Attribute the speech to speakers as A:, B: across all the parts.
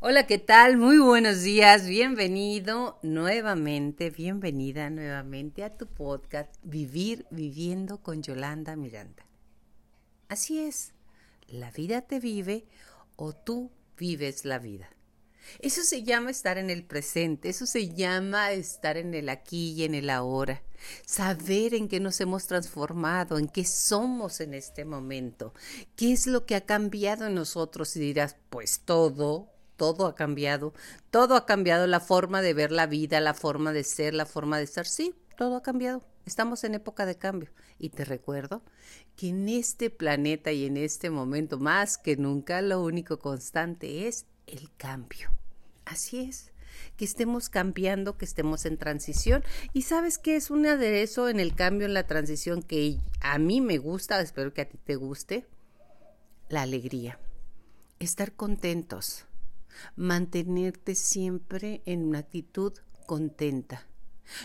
A: Hola, ¿qué tal? Muy buenos días. Bienvenido nuevamente, bienvenida nuevamente a tu podcast Vivir viviendo con Yolanda Miranda. Así es, la vida te vive o tú vives la vida. Eso se llama estar en el presente, eso se llama estar en el aquí y en el ahora, saber en qué nos hemos transformado, en qué somos en este momento, qué es lo que ha cambiado en nosotros y dirás, pues todo, todo ha cambiado, todo ha cambiado la forma de ver la vida, la forma de ser, la forma de estar, sí, todo ha cambiado. Estamos en época de cambio. Y te recuerdo que en este planeta y en este momento, más que nunca, lo único constante es el cambio. Así es, que estemos cambiando, que estemos en transición. Y sabes que es un aderezo en el cambio, en la transición que a mí me gusta, espero que a ti te guste, la alegría. Estar contentos, mantenerte siempre en una actitud contenta.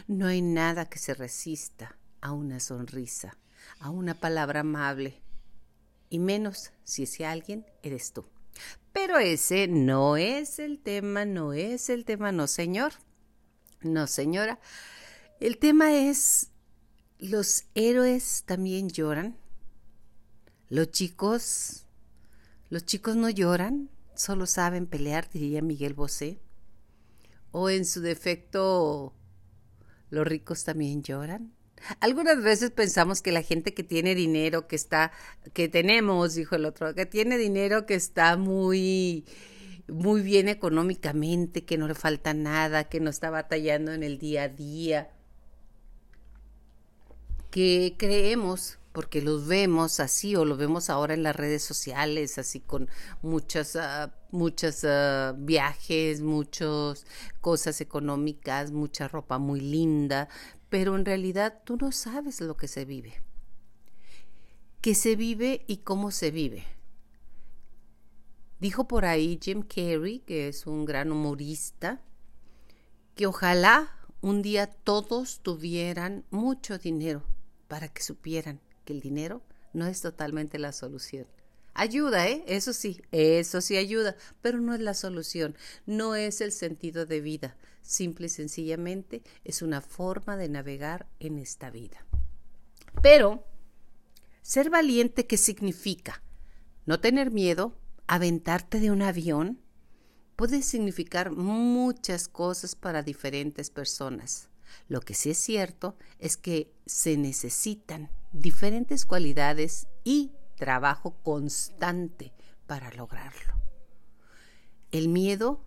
A: No hay nada que se resista a una sonrisa, a una palabra amable, y menos si ese alguien eres tú. Pero ese no es el tema, no es el tema, no señor, no señora. El tema es, los héroes también lloran. Los chicos, los chicos no lloran, solo saben pelear, diría Miguel Bosé. O en su defecto, los ricos también lloran. Algunas veces pensamos que la gente que tiene dinero, que está, que tenemos, dijo el otro, que tiene dinero, que está muy, muy bien económicamente, que no le falta nada, que no está batallando en el día a día, que creemos porque los vemos así o lo vemos ahora en las redes sociales, así con muchas, uh, muchos uh, viajes, muchas cosas económicas, mucha ropa muy linda, pero en realidad tú no sabes lo que se vive. ¿Qué se vive y cómo se vive? Dijo por ahí Jim Carrey, que es un gran humorista, que ojalá un día todos tuvieran mucho dinero para que supieran que el dinero no es totalmente la solución. Ayuda, ¿eh? Eso sí, eso sí ayuda, pero no es la solución, no es el sentido de vida, simple y sencillamente es una forma de navegar en esta vida. Pero, ser valiente, ¿qué significa? No tener miedo, aventarte de un avión, puede significar muchas cosas para diferentes personas. Lo que sí es cierto es que se necesitan diferentes cualidades y trabajo constante para lograrlo. El miedo,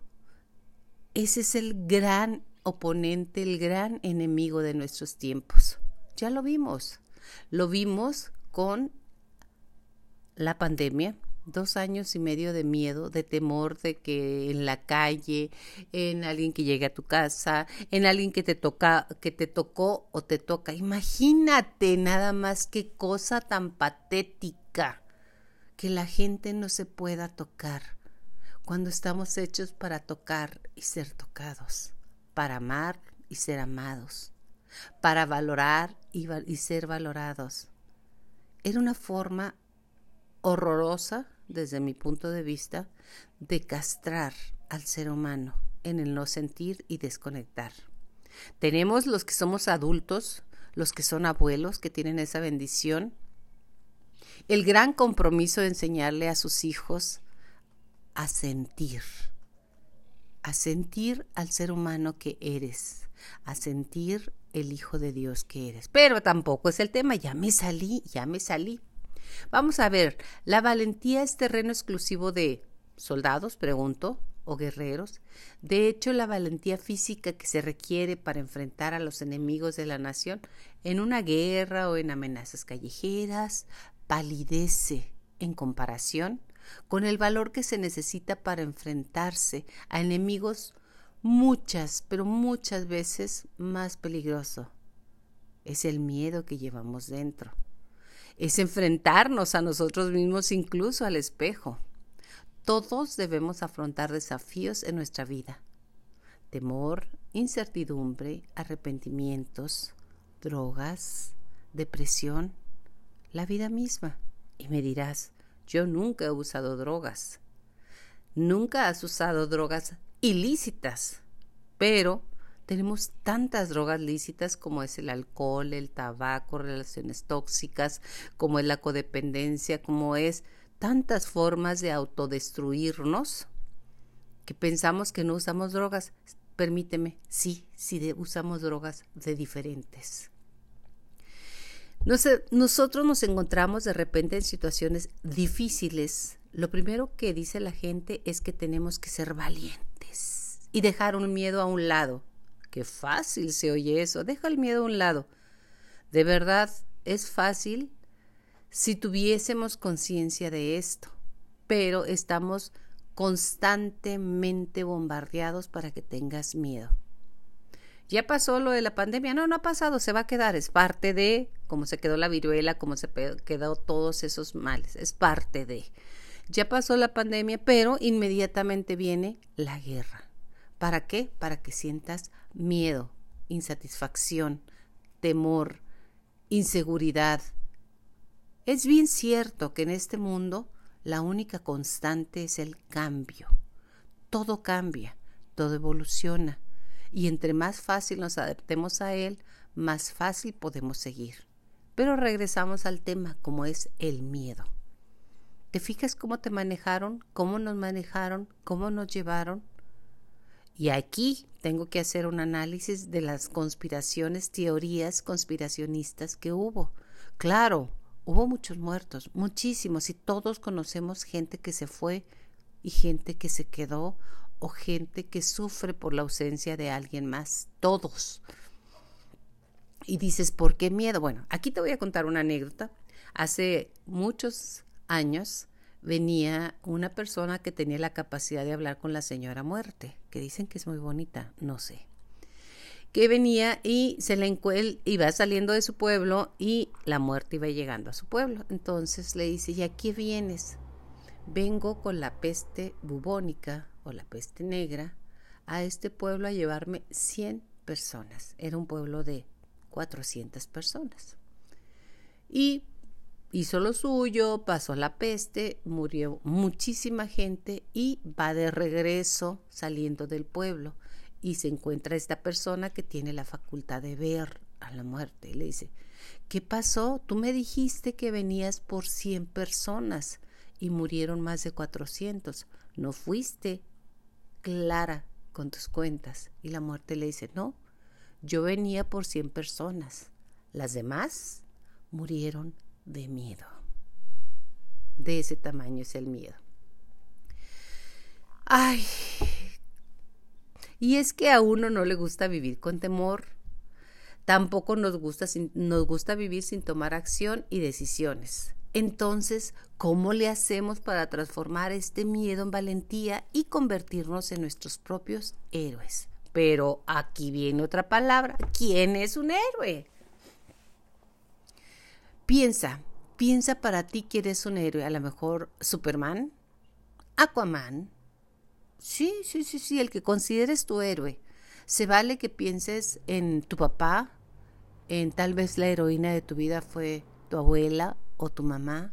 A: ese es el gran oponente, el gran enemigo de nuestros tiempos. Ya lo vimos. Lo vimos con la pandemia, dos años y medio de miedo, de temor de que en la calle, en alguien que llegue a tu casa, en alguien que te toca, que te tocó o te toca. Imagínate nada más qué cosa tan patética que la gente no se pueda tocar cuando estamos hechos para tocar y ser tocados, para amar y ser amados, para valorar y, y ser valorados. Era una forma horrorosa desde mi punto de vista, de castrar al ser humano en el no sentir y desconectar. Tenemos los que somos adultos, los que son abuelos, que tienen esa bendición, el gran compromiso de enseñarle a sus hijos a sentir, a sentir al ser humano que eres, a sentir el Hijo de Dios que eres. Pero tampoco es el tema, ya me salí, ya me salí. Vamos a ver, ¿la valentía es terreno exclusivo de soldados, pregunto, o guerreros? De hecho, la valentía física que se requiere para enfrentar a los enemigos de la nación en una guerra o en amenazas callejeras palidece en comparación con el valor que se necesita para enfrentarse a enemigos muchas, pero muchas veces más peligroso. Es el miedo que llevamos dentro es enfrentarnos a nosotros mismos, incluso al espejo. Todos debemos afrontar desafíos en nuestra vida. Temor, incertidumbre, arrepentimientos, drogas, depresión, la vida misma. Y me dirás, yo nunca he usado drogas. nunca has usado drogas ilícitas, pero tenemos tantas drogas lícitas como es el alcohol, el tabaco, relaciones tóxicas, como es la codependencia, como es tantas formas de autodestruirnos que pensamos que no usamos drogas. Permíteme, sí, sí usamos drogas de diferentes. nosotros nos encontramos de repente en situaciones difíciles. Lo primero que dice la gente es que tenemos que ser valientes y dejar un miedo a un lado. Qué fácil se oye eso. Deja el miedo a un lado. De verdad, es fácil si tuviésemos conciencia de esto, pero estamos constantemente bombardeados para que tengas miedo. Ya pasó lo de la pandemia, no, no ha pasado, se va a quedar, es parte de cómo se quedó la viruela, cómo se quedó todos esos males, es parte de. Ya pasó la pandemia, pero inmediatamente viene la guerra. ¿Para qué? Para que sientas miedo, insatisfacción, temor, inseguridad. Es bien cierto que en este mundo la única constante es el cambio. Todo cambia, todo evoluciona, y entre más fácil nos adaptemos a él, más fácil podemos seguir. Pero regresamos al tema, como es el miedo. ¿Te fijas cómo te manejaron? ¿Cómo nos manejaron? ¿Cómo nos llevaron? Y aquí tengo que hacer un análisis de las conspiraciones, teorías conspiracionistas que hubo. Claro, hubo muchos muertos, muchísimos, y todos conocemos gente que se fue y gente que se quedó o gente que sufre por la ausencia de alguien más, todos. Y dices, ¿por qué miedo? Bueno, aquí te voy a contar una anécdota. Hace muchos años venía una persona que tenía la capacidad de hablar con la señora muerte, que dicen que es muy bonita, no sé. Que venía y se le él iba saliendo de su pueblo y la muerte iba llegando a su pueblo. Entonces le dice, ¿y a qué vienes? Vengo con la peste bubónica o la peste negra a este pueblo a llevarme 100 personas. Era un pueblo de 400 personas. Y hizo lo suyo, pasó la peste, murió muchísima gente y va de regreso saliendo del pueblo y se encuentra esta persona que tiene la facultad de ver a la muerte. Le dice, ¿qué pasó? Tú me dijiste que venías por 100 personas y murieron más de 400. ¿No fuiste clara con tus cuentas? Y la muerte le dice, no, yo venía por 100 personas. Las demás murieron de miedo. De ese tamaño es el miedo. Ay, y es que a uno no le gusta vivir con temor. Tampoco nos gusta, nos gusta vivir sin tomar acción y decisiones. Entonces, ¿cómo le hacemos para transformar este miedo en valentía y convertirnos en nuestros propios héroes? Pero aquí viene otra palabra. ¿Quién es un héroe? Piensa, piensa para ti quién es un héroe. A lo mejor Superman, Aquaman. Sí, sí, sí, sí, el que consideres tu héroe. Se vale que pienses en tu papá, en tal vez la heroína de tu vida fue tu abuela o tu mamá.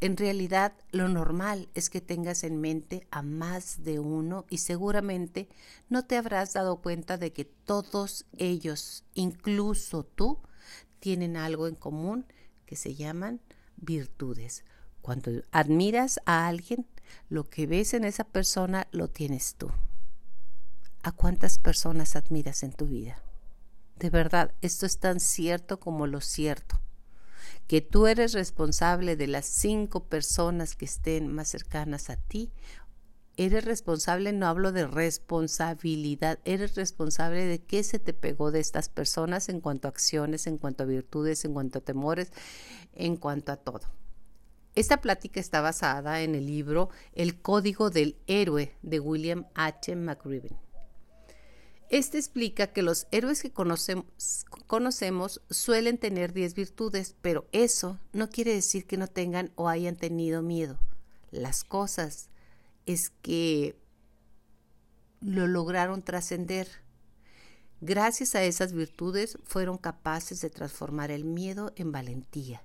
A: En realidad, lo normal es que tengas en mente a más de uno y seguramente no te habrás dado cuenta de que todos ellos, incluso tú, tienen algo en común que se llaman virtudes. Cuando admiras a alguien, lo que ves en esa persona lo tienes tú. ¿A cuántas personas admiras en tu vida? De verdad, esto es tan cierto como lo cierto, que tú eres responsable de las cinco personas que estén más cercanas a ti. Eres responsable, no hablo de responsabilidad, eres responsable de qué se te pegó de estas personas en cuanto a acciones, en cuanto a virtudes, en cuanto a temores, en cuanto a todo. Esta plática está basada en el libro El Código del Héroe de William H. McRiven. Este explica que los héroes que conocemos, suelen tener 10 virtudes, pero eso no quiere decir que no tengan o hayan tenido miedo. Las cosas es que lo lograron trascender. Gracias a esas virtudes fueron capaces de transformar el miedo en valentía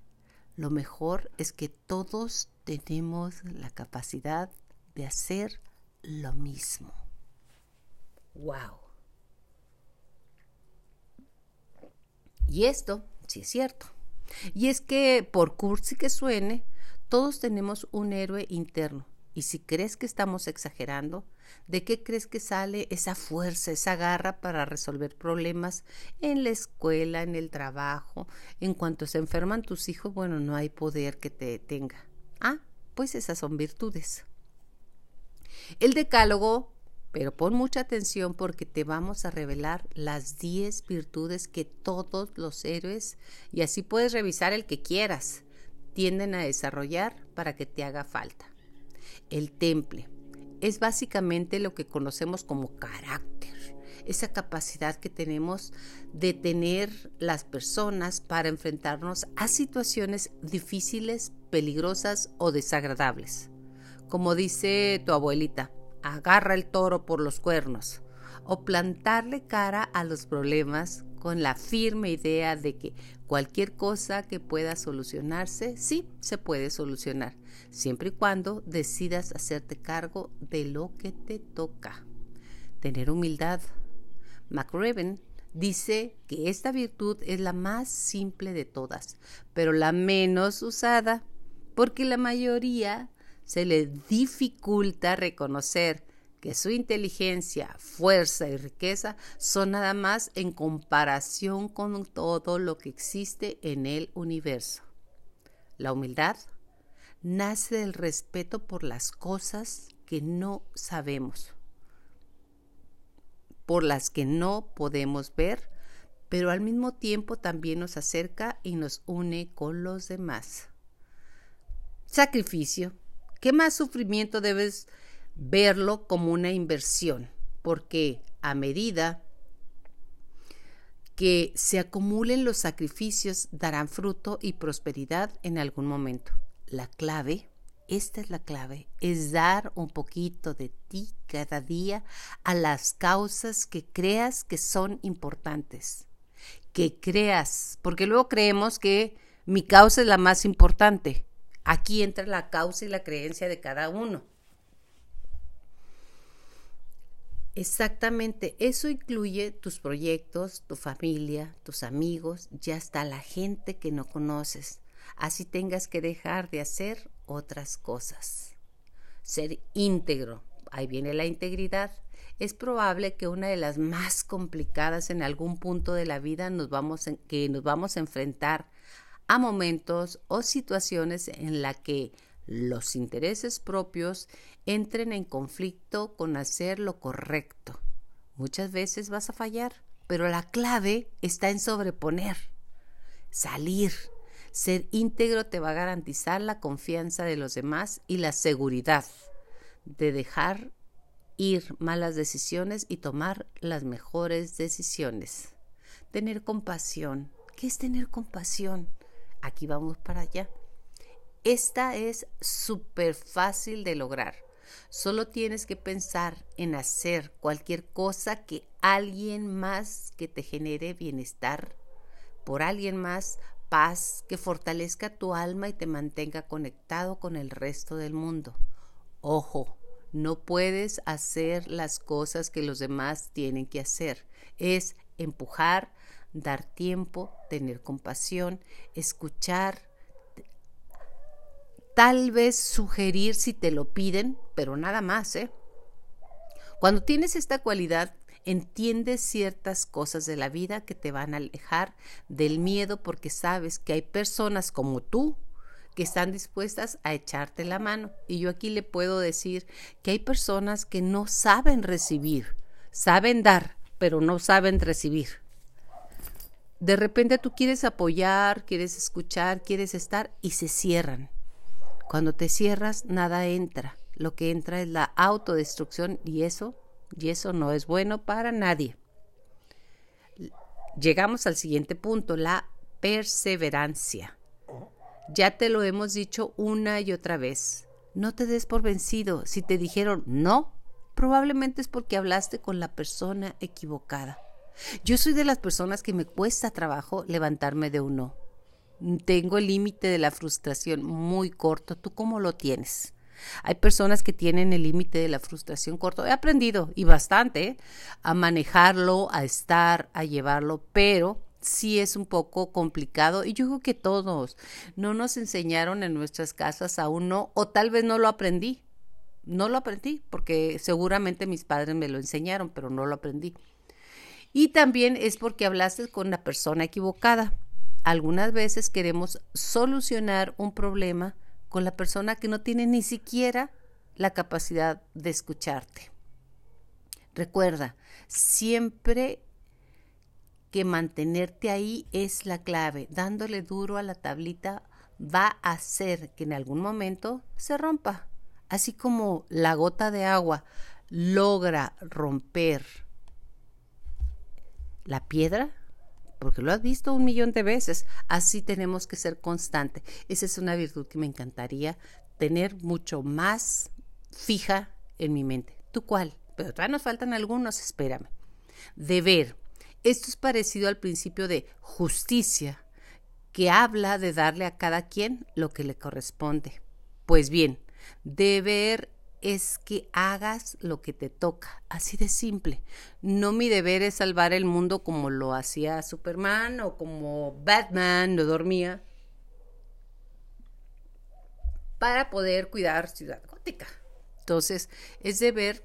A: lo mejor es que todos tenemos la capacidad de hacer lo mismo. ¡Wow! Y esto sí es cierto. Y es que, por cursi que suene, todos tenemos un héroe interno. Y si crees que estamos exagerando, ¿de qué crees que sale esa fuerza, esa garra para resolver problemas en la escuela, en el trabajo? En cuanto se enferman tus hijos, bueno, no hay poder que te detenga. Ah, pues esas son virtudes. El decálogo pero pon mucha atención porque te vamos a revelar las 10 virtudes que todos los héroes, y así puedes revisar el que quieras, tienden a desarrollar para que te haga falta. El temple es básicamente lo que conocemos como carácter, esa capacidad que tenemos de tener las personas para enfrentarnos a situaciones difíciles, peligrosas o desagradables. Como dice tu abuelita, agarra el toro por los cuernos o plantarle cara a los problemas con la firme idea de que cualquier cosa que pueda solucionarse, sí, se puede solucionar, siempre y cuando decidas hacerte cargo de lo que te toca. Tener humildad. McRaven dice que esta virtud es la más simple de todas, pero la menos usada, porque la mayoría se le dificulta reconocer que su inteligencia, fuerza y riqueza son nada más en comparación con todo lo que existe en el universo. La humildad nace del respeto por las cosas que no sabemos, por las que no podemos ver, pero al mismo tiempo también nos acerca y nos une con los demás. Sacrificio ¿Qué más sufrimiento debes verlo como una inversión? Porque a medida que se acumulen los sacrificios darán fruto y prosperidad en algún momento. La clave, esta es la clave, es dar un poquito de ti cada día a las causas que creas que son importantes. Que creas, porque luego creemos que mi causa es la más importante. Aquí entra la causa y la creencia de cada uno. Exactamente, eso incluye tus proyectos, tu familia, tus amigos, ya hasta la gente que no conoces. Así tengas que dejar de hacer otras cosas. Ser íntegro, ahí viene la integridad. Es probable que una de las más complicadas en algún punto de la vida nos vamos que nos vamos a enfrentar a momentos o situaciones en la que los intereses propios entren en conflicto con hacer lo correcto. Muchas veces vas a fallar, pero la clave está en sobreponer, salir. Ser íntegro te va a garantizar la confianza de los demás y la seguridad de dejar ir malas decisiones y tomar las mejores decisiones. Tener compasión. ¿Qué es tener compasión? aquí vamos para allá. Esta es súper fácil de lograr. Solo tienes que pensar en hacer cualquier cosa que alguien más que te genere bienestar, por alguien más paz, que fortalezca tu alma y te mantenga conectado con el resto del mundo. Ojo, no puedes hacer las cosas que los demás tienen que hacer. Es empujar, dar tiempo, tener compasión, escuchar, tal vez sugerir si te lo piden, pero nada más, ¿eh? Cuando tienes esta cualidad, entiendes ciertas cosas de la vida que te van a alejar del miedo porque sabes que hay personas como tú que están dispuestas a echarte la mano. Y yo aquí le puedo decir que hay personas que no saben recibir, saben dar, pero no saben recibir de repente tú quieres apoyar, quieres escuchar, quieres estar y se cierran. Cuando te cierras, nada entra. Lo que entra es la autodestrucción y eso, y eso no es bueno para nadie. Llegamos al siguiente punto, la perseverancia. Ya te lo hemos dicho una y otra vez. No te des por vencido. Si te dijeron no, probablemente es porque hablaste con la persona equivocada. Yo soy de las personas que me cuesta trabajo levantarme de un no. Tengo el límite de la frustración muy corto. ¿Tú cómo lo tienes? Hay personas que tienen el límite de la frustración corto. He aprendido y bastante a manejarlo, a estar, a llevarlo, pero sí es un poco complicado y yo creo que todos no nos enseñaron en nuestras casas aún no, o tal vez no lo aprendí. No lo aprendí porque seguramente mis padres me lo enseñaron, pero no lo aprendí. Y también es porque hablaste con la persona equivocada. Algunas veces queremos solucionar un problema con la persona que no tiene ni siquiera la capacidad de escucharte. Recuerda, siempre que mantenerte ahí es la clave. Dándole duro a la tablita va a hacer que en algún momento se rompa. Así como la gota de agua logra romper la piedra, porque lo has visto un millón de veces, así tenemos que ser constante. Esa es una virtud que me encantaría tener mucho más fija en mi mente. ¿Tú cuál? Pero todavía nos faltan algunos, espérame. Deber. Esto es parecido al principio de justicia, que habla de darle a cada quien lo que le corresponde. Pues bien, deber es que hagas lo que te toca, así de simple. No mi deber es salvar el mundo como lo hacía Superman o como Batman lo dormía para poder cuidar Ciudad Gótica. Entonces, es deber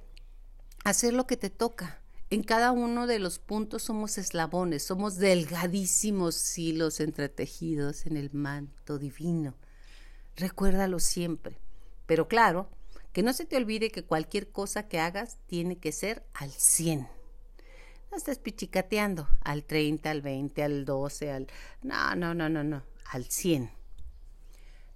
A: hacer lo que te toca. En cada uno de los puntos somos eslabones, somos delgadísimos hilos entretejidos en el manto divino. Recuérdalo siempre. Pero claro, que no se te olvide que cualquier cosa que hagas tiene que ser al 100. No estés pichicateando al 30, al 20, al 12, al... No, no, no, no, no, al 100.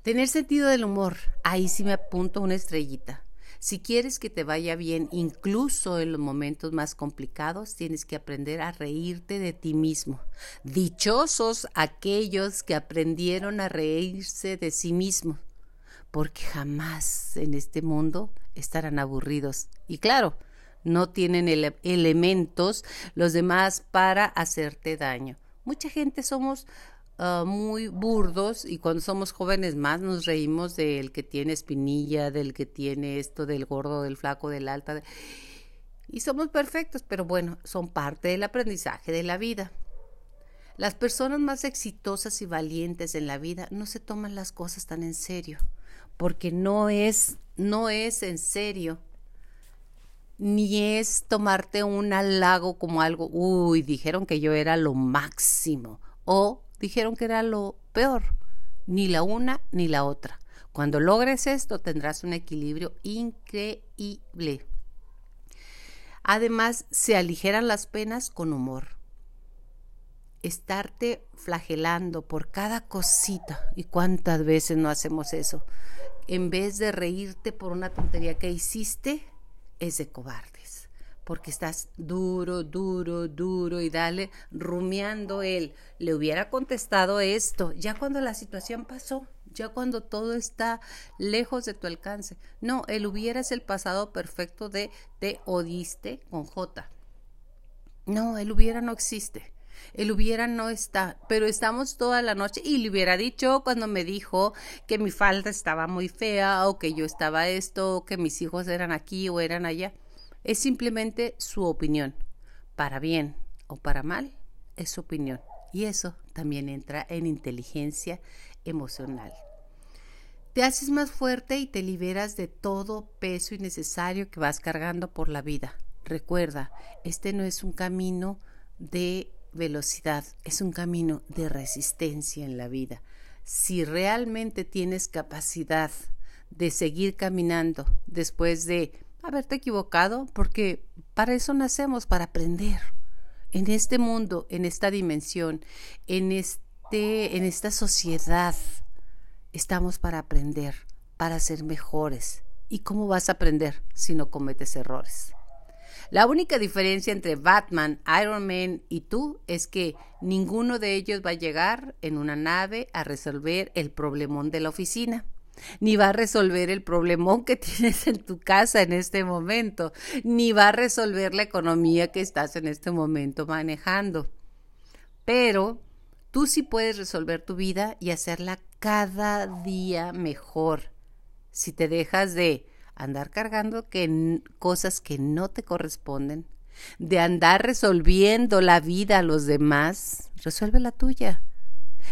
A: Tener sentido del humor. Ahí sí me apunto una estrellita. Si quieres que te vaya bien, incluso en los momentos más complicados, tienes que aprender a reírte de ti mismo. Dichosos aquellos que aprendieron a reírse de sí mismos porque jamás en este mundo estarán aburridos. Y claro, no tienen elementos los demás para hacerte daño. Mucha gente somos ah, muy burdos y cuando somos jóvenes más nos reímos del que tiene espinilla, del que tiene esto, del gordo, del flaco, del alta. Y somos perfectos, pero bueno, son parte del aprendizaje de la vida. Las personas más exitosas y valientes en la vida no se toman las cosas tan en serio porque no es, no es en serio, ni es tomarte un halago como algo, uy, dijeron que yo era lo máximo, o dijeron que era lo peor, ni la una ni la otra. Cuando logres esto tendrás un equilibrio increíble. Además, se aligeran las penas con humor estarte flagelando por cada cosita. ¿Y cuántas veces no hacemos eso? En vez de reírte por una tontería que hiciste, es de cobardes. Porque estás duro, duro, duro y dale, rumiando él. Le hubiera contestado esto, ya cuando la situación pasó, ya cuando todo está lejos de tu alcance. No, él hubiera es el pasado perfecto de te odiste con J. No, el hubiera no existe. El hubiera no está, pero estamos toda la noche y le hubiera dicho cuando me dijo que mi falda estaba muy fea o que yo estaba esto o que mis hijos eran aquí o eran allá. Es simplemente su opinión. Para bien o para mal, es su opinión. Y eso también entra en inteligencia emocional. Te haces más fuerte y te liberas de todo peso innecesario que vas cargando por la vida. Recuerda, este no es un camino de velocidad, es un camino de resistencia en la vida. Si realmente tienes capacidad de seguir caminando después de haberte equivocado, porque para eso nacemos, para aprender. En este mundo, en esta dimensión, en, este, en esta sociedad, estamos para aprender, para ser mejores. ¿Y cómo vas a aprender si no cometes errores? La única diferencia entre Batman, Iron Man y tú es que ninguno de ellos va a llegar en una nave a resolver el problemón de la oficina ni va a resolver el problemón que tienes en tu casa en este momento, ni va a resolver la economía que estás en este momento manejando. Pero tú sí puedes resolver tu vida y hacerla cada día mejor, si te dejas de andar cargando que, cosas que no te corresponden, de andar resolviendo la vida a los demás, resuelve la tuya.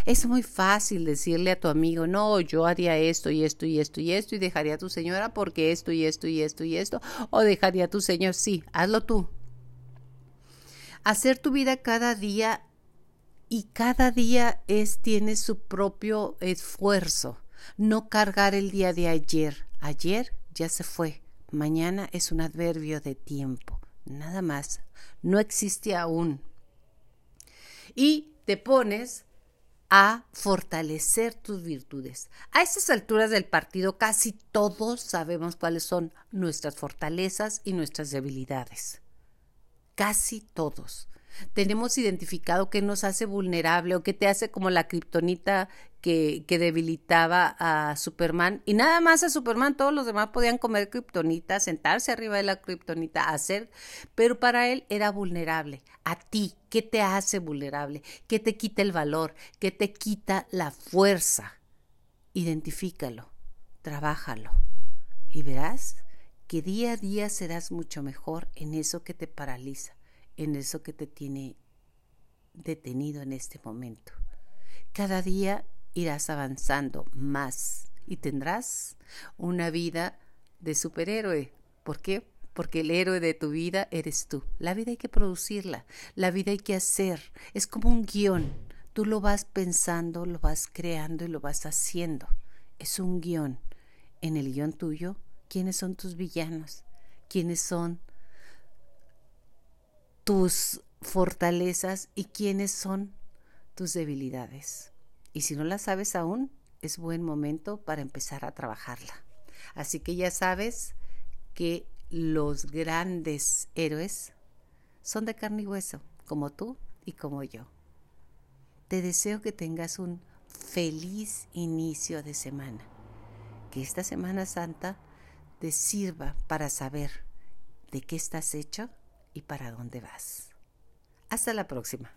A: Es muy fácil decirle a tu amigo, no, yo haría esto y esto y esto y esto y dejaría a tu señora porque esto y esto y esto y esto, o dejaría a tu señor, sí, hazlo tú. Hacer tu vida cada día y cada día es tiene su propio esfuerzo. No cargar el día de ayer. Ayer ya se fue. Mañana es un adverbio de tiempo. Nada más. No existe aún. Y te pones a fortalecer tus virtudes. A estas alturas del partido casi todos sabemos cuáles son nuestras fortalezas y nuestras debilidades. Casi todos tenemos identificado qué nos hace vulnerable o qué te hace como la kriptonita que, debilitaba a Superman. Y nada más a Superman, todos los demás podían comer kriptonita, sentarse arriba de la kriptonita, hacer, pero para él era vulnerable. A ti, ¿qué te hace vulnerable? ¿Qué te quita el valor? ¿Qué te quita la fuerza? Identifícalo, trabájalo y verás que día a día serás mucho mejor en eso que te paraliza en eso que te tiene detenido en este momento. Cada día irás avanzando más y tendrás una vida de superhéroe. ¿Por qué? Porque el héroe de tu vida eres tú. La vida hay que producirla, la vida hay que hacer. Es como un guion. Tú lo vas pensando, lo vas creando y lo vas haciendo. Es un guion. En el guion tuyo, ¿quiénes son tus villanos? ¿Quiénes son tus fortalezas y quiénes son tus debilidades. Y si no las sabes aún, es buen momento para empezar a trabajarla. Así que ya sabes que los grandes héroes son de carne y hueso, como tú y como yo. Te deseo que tengas un feliz inicio de semana, que esta Semana Santa te sirva para saber de qué estás hecho y para dónde vas. Hasta la próxima.